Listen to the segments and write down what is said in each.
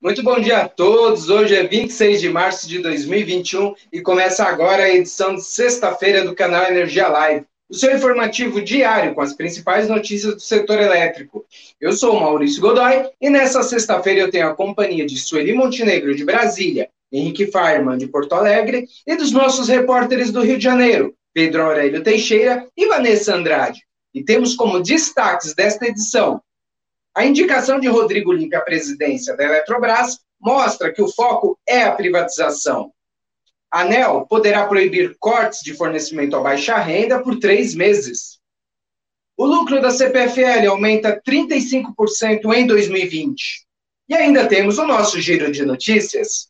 Muito bom dia a todos. Hoje é 26 de março de 2021 e começa agora a edição de sexta-feira do canal Energia Live, o seu informativo diário com as principais notícias do setor elétrico. Eu sou Maurício Godoy e nessa sexta-feira eu tenho a companhia de Sueli Montenegro de Brasília, Henrique Farman de Porto Alegre e dos nossos repórteres do Rio de Janeiro, Pedro Aurélio Teixeira e Vanessa Andrade. E temos como destaques desta edição a indicação de Rodrigo Limpe à presidência da Eletrobras mostra que o foco é a privatização. A ANEL poderá proibir cortes de fornecimento a baixa renda por três meses. O lucro da CPFL aumenta 35% em 2020. E ainda temos o nosso giro de notícias.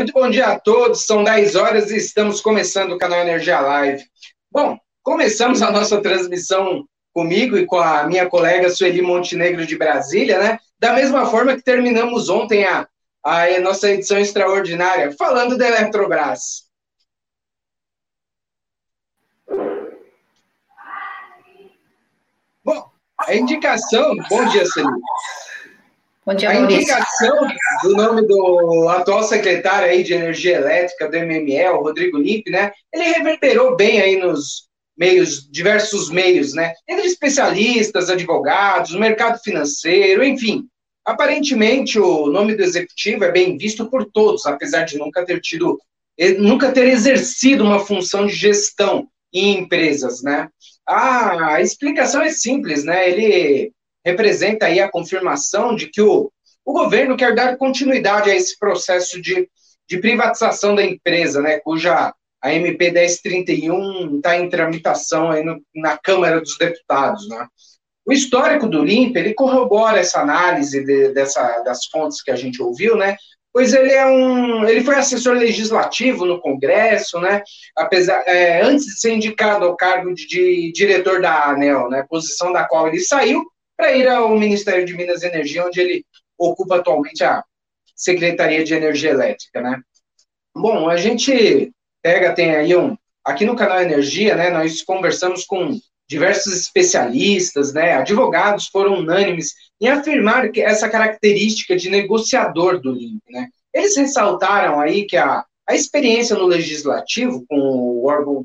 Muito bom dia a todos, são 10 horas e estamos começando o canal Energia Live. Bom, começamos a nossa transmissão comigo e com a minha colega Sueli Montenegro de Brasília, né? Da mesma forma que terminamos ontem a, a nossa edição extraordinária, falando da Eletrobras. Bom, a indicação. Bom dia, Sueli. Bom dia, a indicação do nome do atual secretário aí de energia elétrica do MME, o Rodrigo Limpe, né? Ele reverberou bem aí nos meios, diversos meios, né? Entre especialistas, advogados, mercado financeiro, enfim. Aparentemente, o nome do executivo é bem visto por todos, apesar de nunca ter tido, nunca ter exercido uma função de gestão em empresas, né? a explicação é simples, né? Ele representa aí a confirmação de que o, o governo quer dar continuidade a esse processo de, de privatização da empresa, né, cuja a MP 1031 está em tramitação aí no, na Câmara dos Deputados, né. O histórico do LIMP, ele corrobora essa análise de, dessa, das fontes que a gente ouviu, né, pois ele é um, ele foi assessor legislativo no Congresso, né, apesar, é, antes de ser indicado ao cargo de, de diretor da ANEL, né, posição da qual ele saiu, para ir ao Ministério de Minas e Energia, onde ele ocupa atualmente a Secretaria de Energia Elétrica, né? Bom, a gente pega, tem aí um. Aqui no canal Energia, né, nós conversamos com diversos especialistas, né, advogados foram unânimes em afirmar que essa característica de negociador do LIMP, né. Eles ressaltaram aí que a, a experiência no legislativo com o órgão,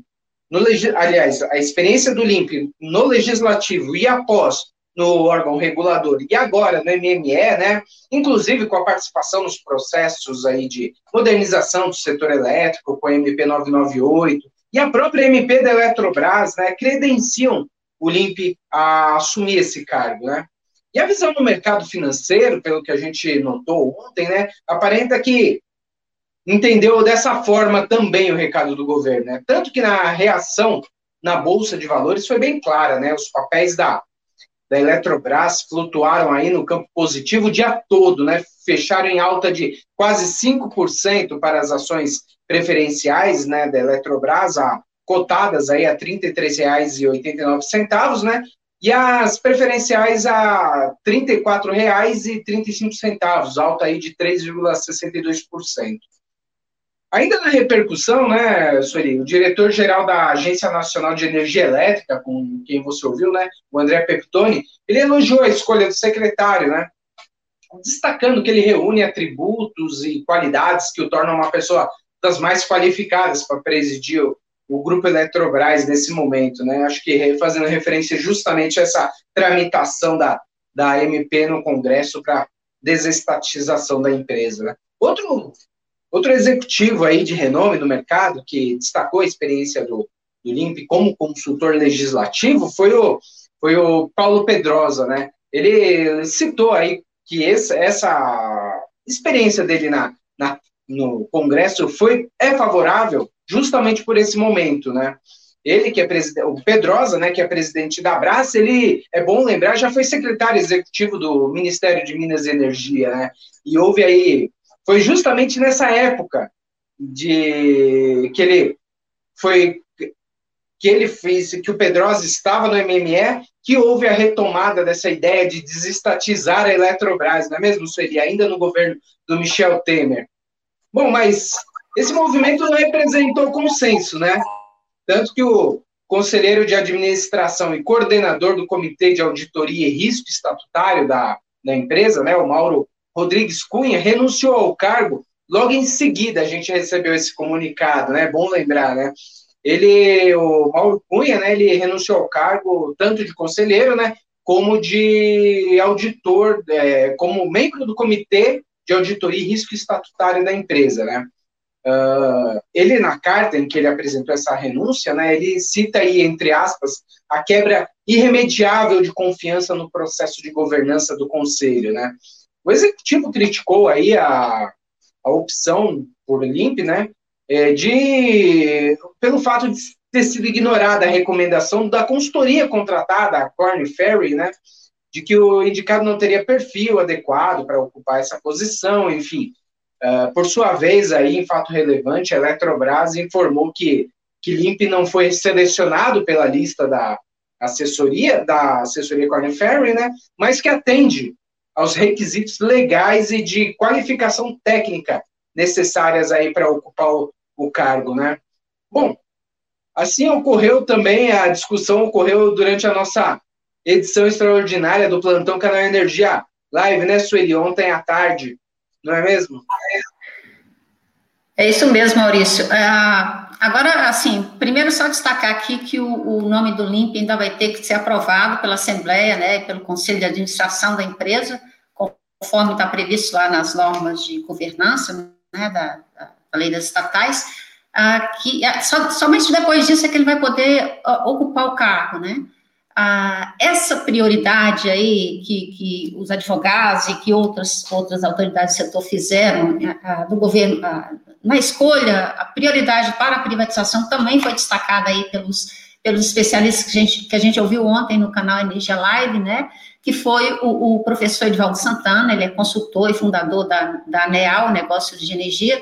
no, aliás, a experiência do LIMP no legislativo e após no órgão regulador e agora no MME, né, inclusive com a participação nos processos aí de modernização do setor elétrico, com a MP 998 e a própria MP da Eletrobras, né, credenciam o LIMP a assumir esse cargo, né. E a visão no mercado financeiro, pelo que a gente notou ontem, né, aparenta que entendeu dessa forma também o recado do governo, né? Tanto que na reação na bolsa de valores foi bem clara, né? Os papéis da da Eletrobras flutuaram aí no campo positivo o dia todo, né? Fecharam em alta de quase 5% para as ações preferenciais, né, da Eletrobras, a, cotadas aí a R$ 33,89, né? E as preferenciais a R$ 34,35, alta aí de 3,62%. Ainda na repercussão, né, Sueli, o diretor-geral da Agência Nacional de Energia Elétrica, com quem você ouviu, né, o André Peptoni, ele elogiou a escolha do secretário, né, destacando que ele reúne atributos e qualidades que o tornam uma pessoa das mais qualificadas para presidir o, o Grupo Eletrobras nesse momento, né, acho que fazendo referência justamente a essa tramitação da, da MP no Congresso para desestatização da empresa, né. Outro Outro executivo aí de renome no mercado que destacou a experiência do, do LIMP como consultor legislativo foi o, foi o Paulo Pedrosa, né? Ele citou aí que essa, essa experiência dele na, na, no Congresso foi, é favorável justamente por esse momento, né? Ele que é presidente, o Pedrosa, né, que é presidente da Brás, ele, é bom lembrar, já foi secretário executivo do Ministério de Minas e Energia, né? E houve aí foi justamente nessa época de que ele foi que ele fez, que o Pedrosa estava no MME, que houve a retomada dessa ideia de desestatizar a Eletrobras, não é mesmo, Sueli? Ainda no governo do Michel Temer. Bom, mas esse movimento não representou consenso, né? Tanto que o conselheiro de administração e coordenador do Comitê de Auditoria e Risco Estatutário da, da empresa, né, o Mauro Rodrigues Cunha, renunciou ao cargo. Logo em seguida, a gente recebeu esse comunicado, né? Bom lembrar, né? Ele, o Mauro Cunha, né, ele renunciou ao cargo tanto de conselheiro, né, como de auditor, é, como membro do Comitê de Auditoria e Risco Estatutário da empresa, né? Uh, ele, na carta em que ele apresentou essa renúncia, né, ele cita aí, entre aspas, a quebra irremediável de confiança no processo de governança do Conselho, né. O Executivo criticou aí a, a opção por LIMP, né, é, de, pelo fato de ter sido ignorada a recomendação da consultoria contratada, a Corn Ferry, né, de que o indicado não teria perfil adequado para ocupar essa posição, enfim, Uh, por sua vez, aí, em fato relevante, a Eletrobras informou que, que Limp não foi selecionado pela lista da assessoria, da assessoria Corn Ferry, né, mas que atende aos requisitos legais e de qualificação técnica necessárias aí para ocupar o, o cargo, né. Bom, assim ocorreu também, a discussão ocorreu durante a nossa edição extraordinária do Plantão Canal Energia Live, né, Sueli, ontem à tarde, não é mesmo? É isso mesmo, Maurício. Uh, agora, assim, primeiro só destacar aqui que o, o, nome do LIMP ainda vai ter que ser aprovado pela Assembleia, né, pelo Conselho de Administração da empresa, conforme está previsto lá nas normas de governança, né, da, da lei das estatais, uh, que so, somente depois disso é que ele vai poder ocupar o cargo, né ah, essa prioridade aí que, que, os advogados e que outras, outras autoridades do setor fizeram ah, do governo na escolha, a prioridade para a privatização também foi destacada aí pelos, pelos especialistas que a, gente, que a gente ouviu ontem no canal Energia Live, né, que foi o, o professor Edvaldo Santana, ele é consultor e fundador da, da ANEAL, Negócios de Energia,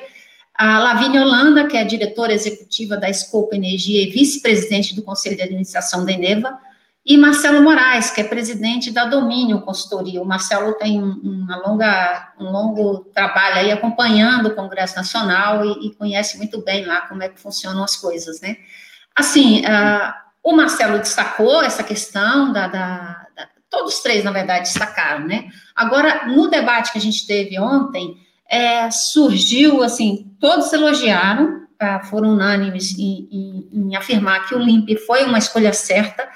a Lavínia Holanda, que é diretora executiva da Scope Energia e vice-presidente do Conselho de Administração da Eneva, e Marcelo Moraes, que é presidente da Domínio Consultoria. O Marcelo tem uma longa, um longo trabalho aí acompanhando o Congresso Nacional e, e conhece muito bem lá como é que funcionam as coisas, né? Assim, uh, o Marcelo destacou essa questão da, da, da, Todos três, na verdade, destacaram, né? Agora, no debate que a gente teve ontem, é, surgiu, assim, todos elogiaram, uh, foram unânimes em, em, em afirmar que o LIMP foi uma escolha certa,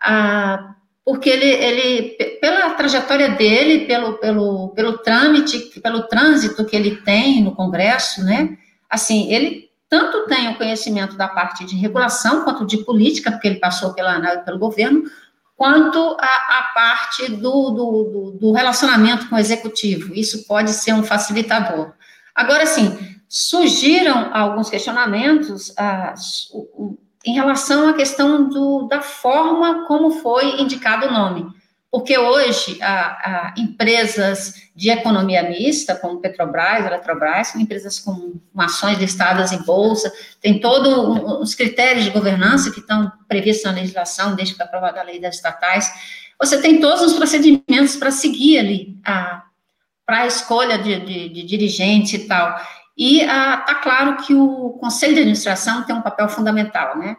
ah, porque ele, ele, pela trajetória dele, pelo, pelo, pelo trâmite, pelo trânsito que ele tem no Congresso, né, assim, ele tanto tem o conhecimento da parte de regulação, quanto de política, porque ele passou pela, pelo governo, quanto a, a parte do, do, do, relacionamento com o executivo. Isso pode ser um facilitador. Agora, sim, surgiram alguns questionamentos, ah, em relação à questão do, da forma como foi indicado o nome. Porque hoje, a, a empresas de economia mista, como Petrobras, Eletrobras, são empresas com, com ações listadas em bolsa, tem todos os critérios de governança que estão previstos na legislação, desde que aprovada a lei das estatais. Você tem todos os procedimentos para seguir ali, para a escolha de, de, de dirigente e tal. E está ah, claro que o conselho de administração tem um papel fundamental, né?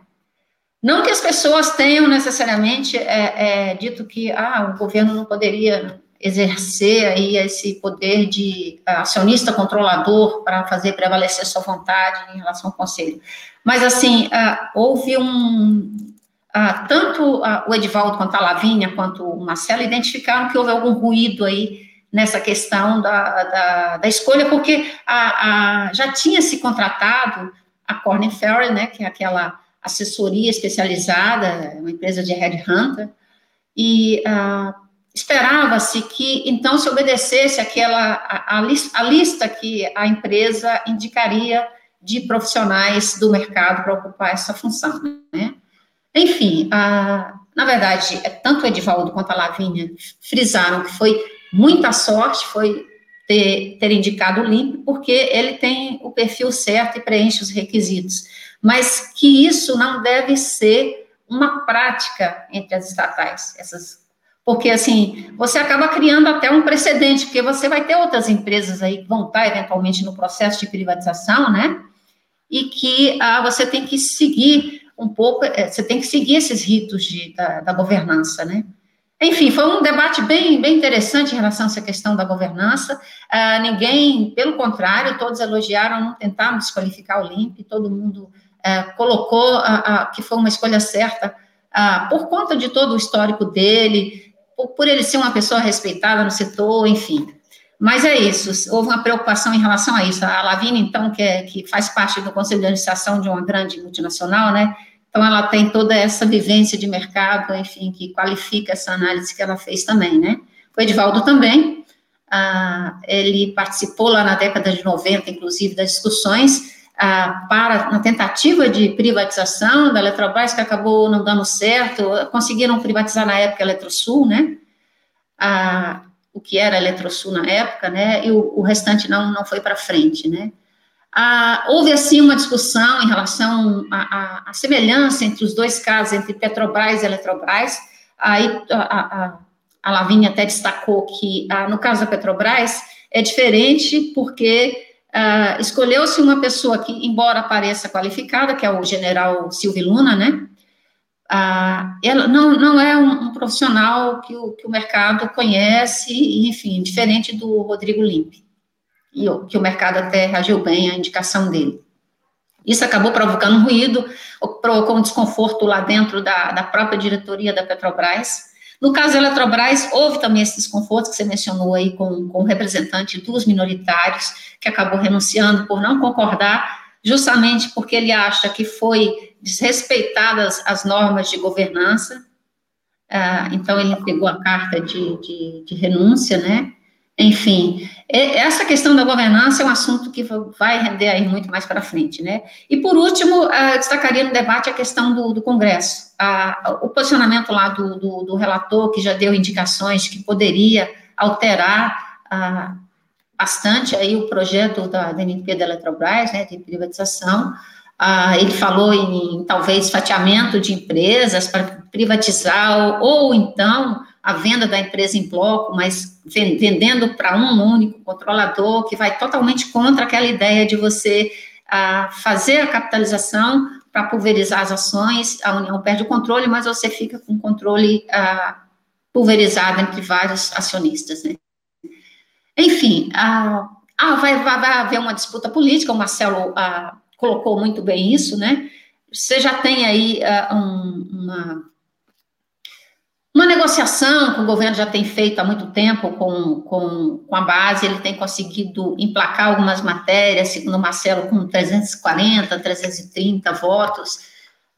Não que as pessoas tenham necessariamente é, é, dito que ah, o governo não poderia exercer aí esse poder de acionista controlador para fazer prevalecer sua vontade em relação ao conselho. Mas, assim, ah, houve um... Ah, tanto ah, o Edivaldo quanto a Lavínia, quanto o Marcelo, identificaram que houve algum ruído aí nessa questão da, da, da escolha, porque a, a, já tinha se contratado a Corning Ferry, né, que é aquela assessoria especializada, uma empresa de headhunter, e uh, esperava-se que, então, se obedecesse aquela, a, a, lista, a lista que a empresa indicaria de profissionais do mercado para ocupar essa função, né? Enfim, uh, na verdade, é tanto o Edivaldo quanto a Lavínia frisaram que foi Muita sorte foi ter, ter indicado o LIMP, porque ele tem o perfil certo e preenche os requisitos. Mas que isso não deve ser uma prática entre as estatais, essas porque assim, você acaba criando até um precedente, porque você vai ter outras empresas aí que vão estar eventualmente no processo de privatização, né? e que ah, você tem que seguir um pouco, é, você tem que seguir esses ritos de, da, da, governança, né? Enfim, foi um debate bem, bem interessante em relação a essa questão da governança. Ah, ninguém, pelo contrário, todos elogiaram, não tentaram desqualificar o LIMP, todo mundo ah, colocou que foi uma escolha certa ah, por conta de todo o histórico dele, por, por ele ser uma pessoa respeitada no setor, enfim. Mas é isso, houve uma preocupação em relação a isso. A Lavínia, então, que, é, que faz parte do conselho de administração de uma grande multinacional, né? Então, ela tem toda essa vivência de mercado, enfim, que qualifica essa análise que ela fez também, né? O Edivaldo também, ah, ele participou lá na década de 90, inclusive, das discussões ah, para uma tentativa de privatização da Eletrobras, que acabou não dando certo, conseguiram privatizar na época a Eletrosul, né? Ah, o que era a Eletrosul na época, né, e o, o restante não, não foi para frente, né. Ah, houve, assim, uma discussão em relação à semelhança entre os dois casos, entre Petrobras e Eletrobras, aí a, a, a Lavínia até destacou que, ah, no caso da Petrobras, é diferente porque ah, escolheu-se uma pessoa que, embora pareça qualificada, que é o general Silvio Luna, né, ah, ela não, não é um, um profissional que o, que o mercado conhece, enfim, diferente do Rodrigo Limpe, e que o mercado até reagiu bem à indicação dele. Isso acabou provocando ruído, provocou um desconforto lá dentro da, da própria diretoria da Petrobras. No caso da Eletrobras, houve também esse desconforto que você mencionou aí com, com o representante dos minoritários, que acabou renunciando por não concordar, justamente porque ele acha que foi desrespeitadas as normas de governança, ah, então ele pegou a carta de, de, de, renúncia, né? Enfim, essa questão da governança é um assunto que vai render aí muito mais para frente, né? E por último, ah, destacaria no debate a questão do, do Congresso, ah, o posicionamento lá do, do, do, relator, que já deu indicações que poderia alterar ah, bastante aí o projeto da, da NP da Eletrobras, né, de privatização, ah, ele falou em talvez fatiamento de empresas para privatizar, ou, ou então a venda da empresa em bloco, mas vendendo para um único controlador, que vai totalmente contra aquela ideia de você ah, fazer a capitalização para pulverizar as ações, a União perde o controle, mas você fica com o controle ah, pulverizado entre vários acionistas, né? Enfim, ah, ah vai, vai, vai, haver uma disputa política, o Marcelo colocou muito bem isso, né? Você já tem aí um, uma, uma negociação que o governo já tem feito há muito tempo com, com, com a base, ele tem conseguido emplacar algumas matérias, segundo o Marcelo, com 340, 330 votos.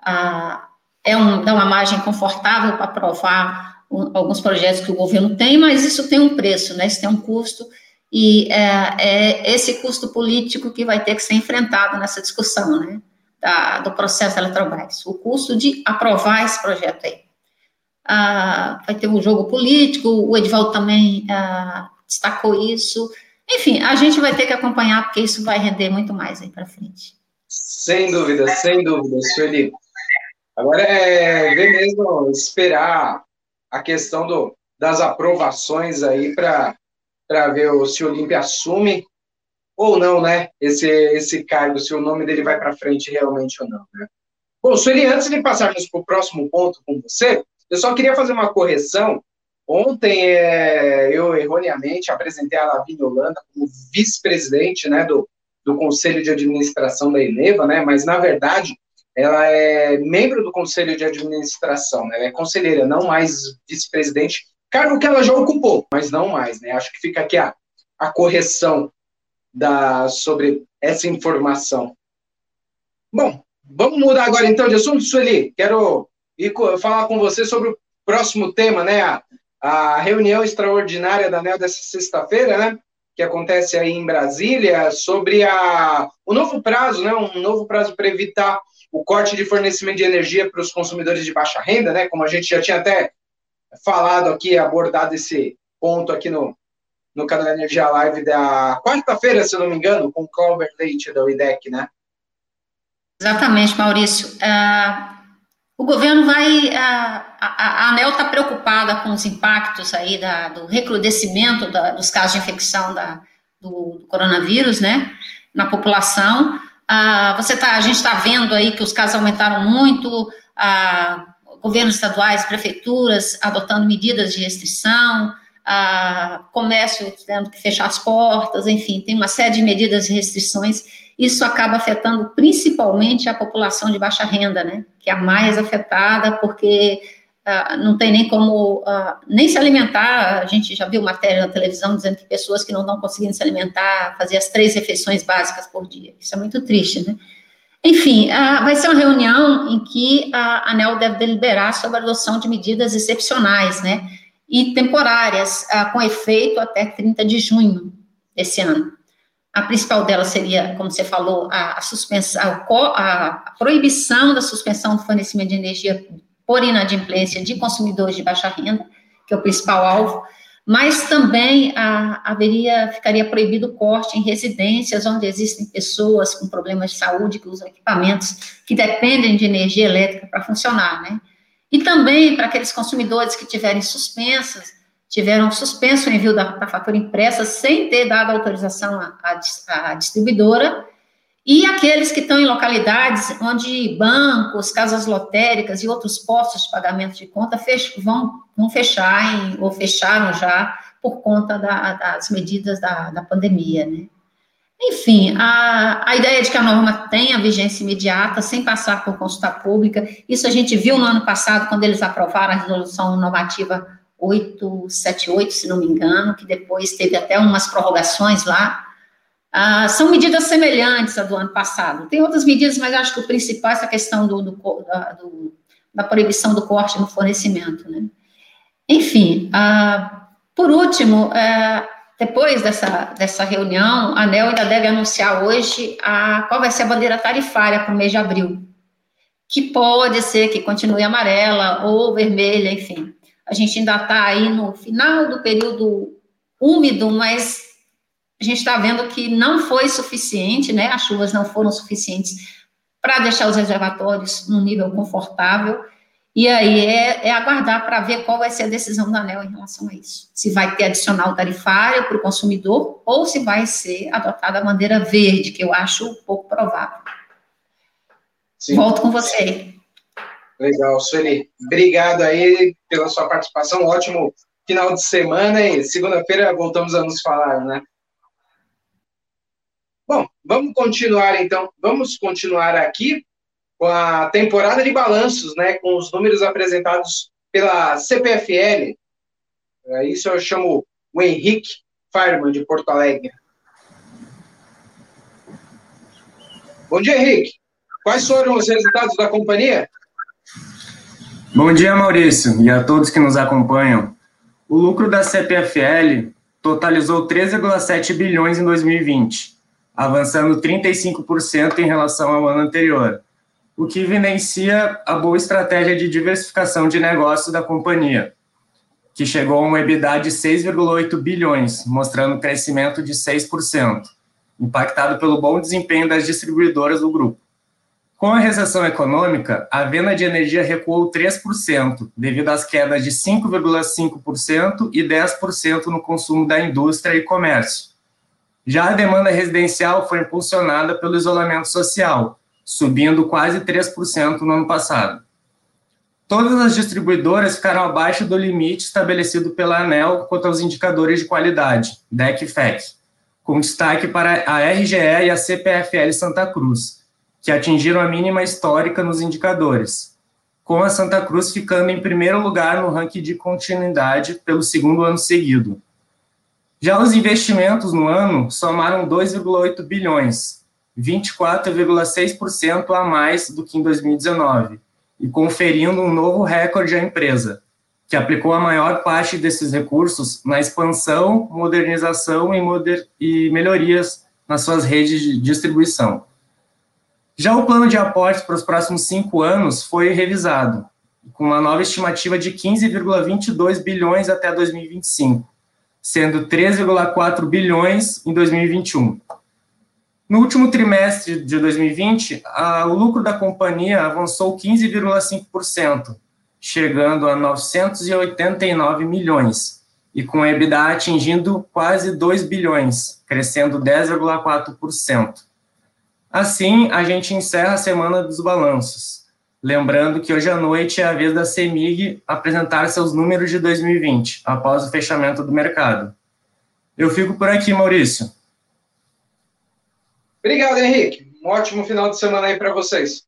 Uh, é um, dá uma margem confortável para aprovar alguns projetos que o governo tem, mas isso tem um preço, né? Isso tem um custo e é, é, esse custo político que vai ter que ser enfrentado nessa discussão, né, da, do processo Eletrobras, o custo de aprovar esse projeto aí. Ah, vai ter um jogo político, o Edivaldo também ah, destacou isso, enfim, a gente vai ter que acompanhar, porque isso vai render muito mais aí para frente. Sem dúvida, sem dúvida, Sueli. Agora é ver mesmo, esperar a questão do, das aprovações aí para ver se o Olímpia assume ou não, né? Esse, esse cargo, se o nome dele vai para frente realmente ou não, né? Bom, Sueli, antes de passarmos para o próximo ponto com você, eu só queria fazer uma correção. Ontem é, eu erroneamente apresentei a Lavínia Holanda como vice-presidente né, do, do Conselho de Administração da Eneva, né? Mas na verdade ela é membro do Conselho de Administração, né? Ela é conselheira, não mais vice-presidente, Cargo que ela já ocupou, mas não mais, né? Acho que fica aqui a, a correção da, sobre essa informação. Bom, vamos mudar agora então de assunto, Sueli. Quero ir, falar com você sobre o próximo tema, né? A, a reunião extraordinária da ANEL dessa sexta-feira, né? Que acontece aí em Brasília, sobre a, o novo prazo, né? Um novo prazo para evitar o corte de fornecimento de energia para os consumidores de baixa renda, né? Como a gente já tinha até falado aqui, abordado esse ponto aqui no, no canal Energia Live da quarta-feira, se não me engano, com o Clover Leite da UIDEC, né? Exatamente, Maurício. Uh, o governo vai. Uh, a, a, ANEL está preocupada com os impactos aí da, do recrudescimento da, dos casos de infecção da, do, do coronavírus, né? Na população. Uh, você tá, a gente está vendo aí que os casos aumentaram muito, a, governos estaduais, prefeituras adotando medidas de restrição, a comércio tendo que fechar as portas, enfim, tem uma série de medidas e restrições. Isso acaba afetando principalmente a população de baixa renda, né? Que é a mais afetada, porque uh, não tem nem como uh, nem se alimentar. A gente já viu matéria na televisão dizendo que pessoas que não estão conseguindo se alimentar, fazer as três refeições básicas por dia. Isso é muito triste, né? Enfim, uh, vai ser uma reunião em que a ANEL deve deliberar sobre a adoção de medidas excepcionais, né? e temporárias, ah, com efeito até 30 de junho desse ano. A principal delas seria, como você falou, a, a suspensão, a, a, proibição da suspensão do fornecimento de energia por inadimplência de consumidores de baixa renda, que é o principal alvo, mas também haveria, ficaria proibido o corte em residências onde existem pessoas com problemas de saúde que usam equipamentos que dependem de energia elétrica para funcionar, né? E também para aqueles consumidores que tiverem suspensas, tiveram suspenso o envio da, da fatura impressa sem ter dado autorização à, à, à distribuidora, e aqueles que estão em localidades onde bancos, casas lotéricas e outros postos de pagamento de conta fech, vão, vão fechar em, ou fecharam já por conta da, das medidas da, da pandemia, né? Enfim, a, a ideia de que a norma tenha vigência imediata, sem passar por consulta pública, isso a gente viu no ano passado, quando eles aprovaram a resolução normativa 878, se não me engano, que depois teve até umas prorrogações lá. Ah, são medidas semelhantes à do ano passado. Tem outras medidas, mas acho que o principal é essa questão do, do, da, do, da, proibição do corte no fornecimento. Né? Enfim, ah, por último, é, depois dessa, dessa reunião, a ANEL ainda deve anunciar hoje a, qual vai ser a bandeira tarifária para o mês de abril, que pode ser que continue amarela ou vermelha, enfim. A gente ainda está aí no final do período úmido, mas a gente está vendo que não foi suficiente, né? As chuvas não foram suficientes para deixar os reservatórios num nível confortável e aí é, é aguardar para ver qual vai ser a decisão da ANEL em relação a isso. Se vai ter adicional tarifário para o consumidor ou se vai ser adotada a bandeira verde, que eu acho pouco provável. Sim. Volto com você. Legal, Sueli. Obrigado aí pela sua participação. ótimo final de semana e segunda-feira voltamos a nos falar, né? Bom, vamos continuar então. Vamos continuar aqui com a temporada de balanços, né, com os números apresentados pela CPFL. É, isso eu chamo o Henrique Fireman, de Porto Alegre. Bom dia, Henrique. Quais foram os resultados da companhia? Bom dia, Maurício, e a todos que nos acompanham. O lucro da CPFL totalizou 13,7 bilhões em 2020, avançando 35% em relação ao ano anterior o que evidencia a boa estratégia de diversificação de negócios da companhia, que chegou a um EBITDA de 6,8 bilhões, mostrando um crescimento de 6%, impactado pelo bom desempenho das distribuidoras do grupo. Com a recessão econômica, a venda de energia recuou 3%, devido às quedas de 5,5% e 10% no consumo da indústria e comércio. Já a demanda residencial foi impulsionada pelo isolamento social, subindo quase 3% no ano passado. Todas as distribuidoras ficaram abaixo do limite estabelecido pela ANEL quanto aos indicadores de qualidade, DEC e FEC, com destaque para a RGE e a CPFL Santa Cruz, que atingiram a mínima histórica nos indicadores, com a Santa Cruz ficando em primeiro lugar no ranking de continuidade pelo segundo ano seguido. Já os investimentos no ano somaram 2,8 bilhões, 24,6% a mais do que em 2019, e conferindo um novo recorde à empresa, que aplicou a maior parte desses recursos na expansão, modernização e, moder e melhorias nas suas redes de distribuição. Já o plano de aportes para os próximos cinco anos foi revisado, com uma nova estimativa de 15,22 bilhões até 2025, sendo 13,4 bilhões em 2021. No último trimestre de 2020, a, o lucro da companhia avançou 15,5%, chegando a 989 milhões, e com a EBITDA atingindo quase 2 bilhões, crescendo 10,4%. Assim, a gente encerra a semana dos balanços. Lembrando que hoje à noite é a vez da CEMIG apresentar seus números de 2020, após o fechamento do mercado. Eu fico por aqui, Maurício. Obrigado, Henrique. Um ótimo final de semana aí para vocês.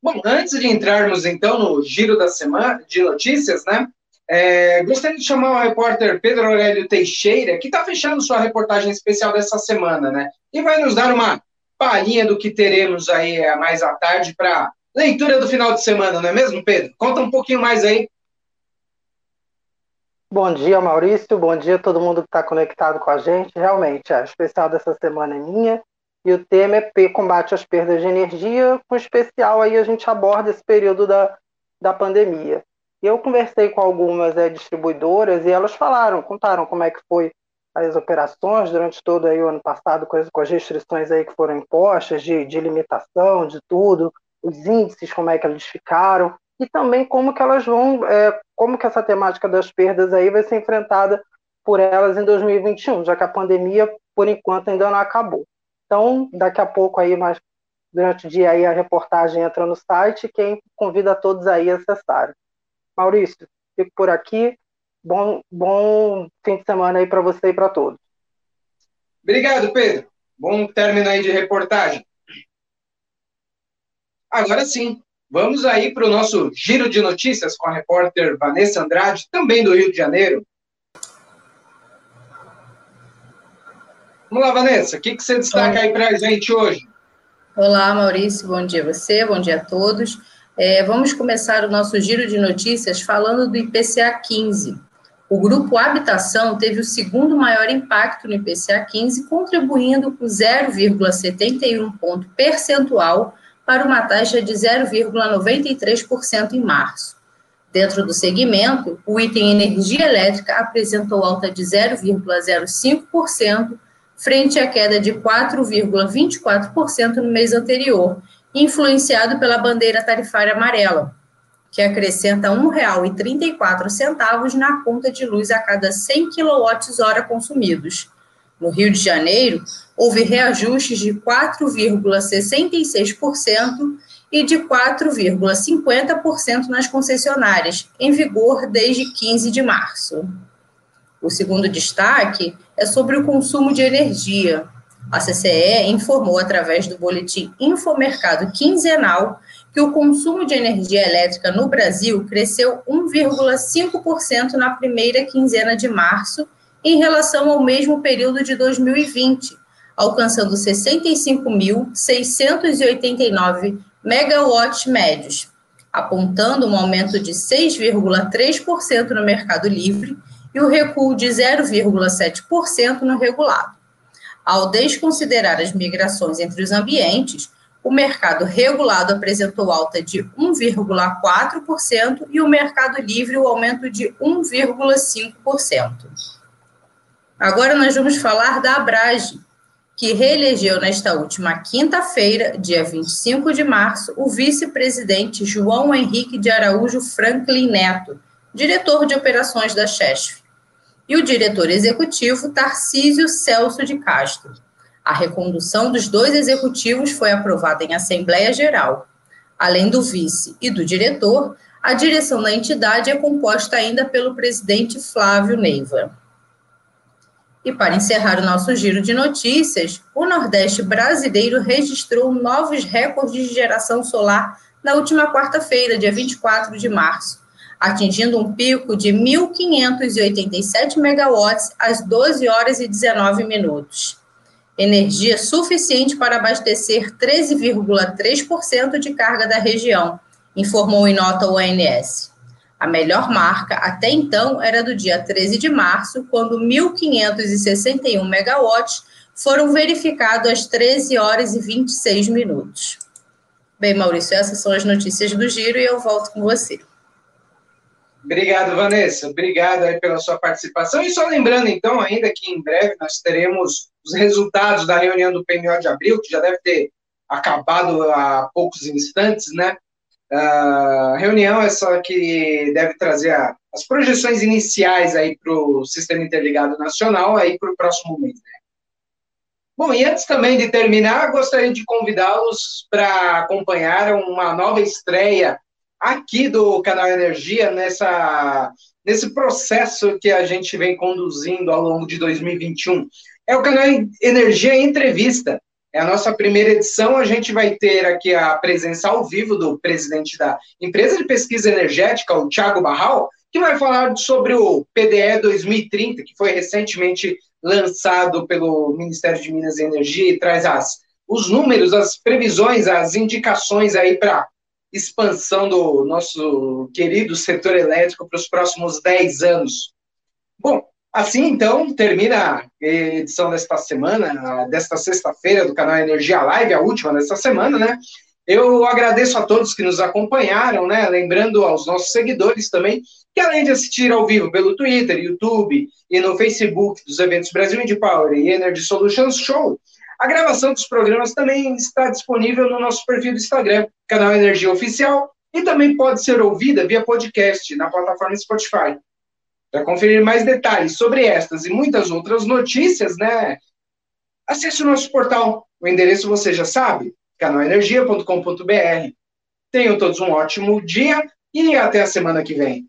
Bom, antes de entrarmos então no giro da semana de notícias, né? É, gostaria de chamar o repórter Pedro Aurélio Teixeira, que está fechando sua reportagem especial dessa semana, né? E vai nos dar uma palhinha do que teremos aí é, mais à tarde para leitura do final de semana, não é mesmo, Pedro? Conta um pouquinho mais aí. Bom dia, Maurício. Bom dia a todo mundo que está conectado com a gente. Realmente, a especial dessa semana é minha. E o tema é combate às perdas de energia, com especial aí a gente aborda esse período da, da pandemia. Eu conversei com algumas é, distribuidoras e elas falaram, contaram como é que foi as operações durante todo aí o ano passado, com as, com as restrições aí que foram impostas, de, de limitação, de tudo, os índices, como é que eles ficaram, e também como que elas vão, é, como que essa temática das perdas aí vai ser enfrentada por elas em 2021, já que a pandemia, por enquanto, ainda não acabou. Então, daqui a pouco aí, mais durante o dia aí, a reportagem entra no site, quem convida todos aí a acessarem. Maurício, fico por aqui. Bom, bom fim de semana aí para você e para todos. Obrigado, Pedro. Bom término aí de reportagem. Agora sim, vamos aí para o nosso giro de notícias com a repórter Vanessa Andrade, também do Rio de Janeiro. Vamos lá, Vanessa, o que, que você destaca aí para a gente hoje? Olá, Maurício, bom dia a você, bom dia a todos. É, vamos começar o nosso giro de notícias falando do IPCA 15. O grupo Habitação teve o segundo maior impacto no IPCA 15, contribuindo com 0,71 ponto percentual para uma taxa de 0,93% em março. Dentro do segmento, o item energia elétrica apresentou alta de 0,05%, frente à queda de 4,24% no mês anterior, influenciado pela bandeira tarifária amarela, que acrescenta R$ 1,34 na conta de luz a cada 100 kWh consumidos. No Rio de Janeiro, houve reajustes de 4,66% e de 4,50% nas concessionárias, em vigor desde 15 de março. O segundo destaque é sobre o consumo de energia, a CCE informou através do boletim Infomercado quinzenal que o consumo de energia elétrica no Brasil cresceu 1,5% na primeira quinzena de março em relação ao mesmo período de 2020, alcançando 65.689 megawatts médios, apontando um aumento de 6,3% no mercado livre e o recuo de 0,7% no regulado. Ao desconsiderar as migrações entre os ambientes, o mercado regulado apresentou alta de 1,4% e o mercado livre o aumento de 1,5%. Agora nós vamos falar da Abrage, que reelegeu nesta última quinta-feira, dia 25 de março, o vice-presidente João Henrique de Araújo Franklin Neto, diretor de operações da Chesf e o diretor executivo Tarcísio Celso de Castro. A recondução dos dois executivos foi aprovada em Assembleia Geral. Além do vice e do diretor, a direção da entidade é composta ainda pelo presidente Flávio Neiva. E para encerrar o nosso giro de notícias, o Nordeste brasileiro registrou novos recordes de geração solar na última quarta-feira, dia 24 de março, atingindo um pico de 1.587 megawatts às 12 horas e 19 minutos. Energia suficiente para abastecer 13,3% de carga da região, informou em nota o ONS. A melhor marca até então era do dia 13 de março, quando 1.561 megawatts foram verificados às 13 horas e 26 minutos. Bem, Maurício, essas são as notícias do giro e eu volto com você. Obrigado, Vanessa. Obrigado aí pela sua participação. E só lembrando, então, ainda que em breve nós teremos os resultados da reunião do PMO de abril, que já deve ter acabado há poucos instantes, né? A reunião é só que deve trazer a, as projeções iniciais aí para o Sistema Interligado Nacional aí para o próximo mês, né? Bom, e antes também de terminar, gostaria de convidá-los para acompanhar uma nova estreia aqui do canal Energia nessa nesse processo que a gente vem conduzindo ao longo de 2021. É o canal Energia Entrevista. É a nossa primeira edição. A gente vai ter aqui a presença ao vivo do presidente da empresa de pesquisa energética, o Thiago Barral, que vai falar sobre o PDE 2030, que foi recentemente lançado pelo Ministério de Minas e Energia e traz as, os números, as previsões, as indicações aí para expansão do nosso querido setor elétrico para os próximos 10 anos. Bom, assim então termina a edição desta semana, desta sexta-feira do canal Energia Live, a última desta semana, né? Eu agradeço a todos que nos acompanharam, né? Lembrando aos nossos seguidores também que além de assistir ao vivo pelo Twitter, YouTube e no Facebook dos eventos Brasil Indie Power e Energy Solutions Show, a gravação dos programas também está disponível no nosso perfil do Instagram, canal Energia Oficial, e também pode ser ouvida via podcast na plataforma Spotify. Para conferir mais detalhes sobre estas e muitas outras notícias, né, acesse o nosso portal. O endereço você já sabe, canalenergia.com.br. Tenham todos um ótimo dia e até a semana que vem.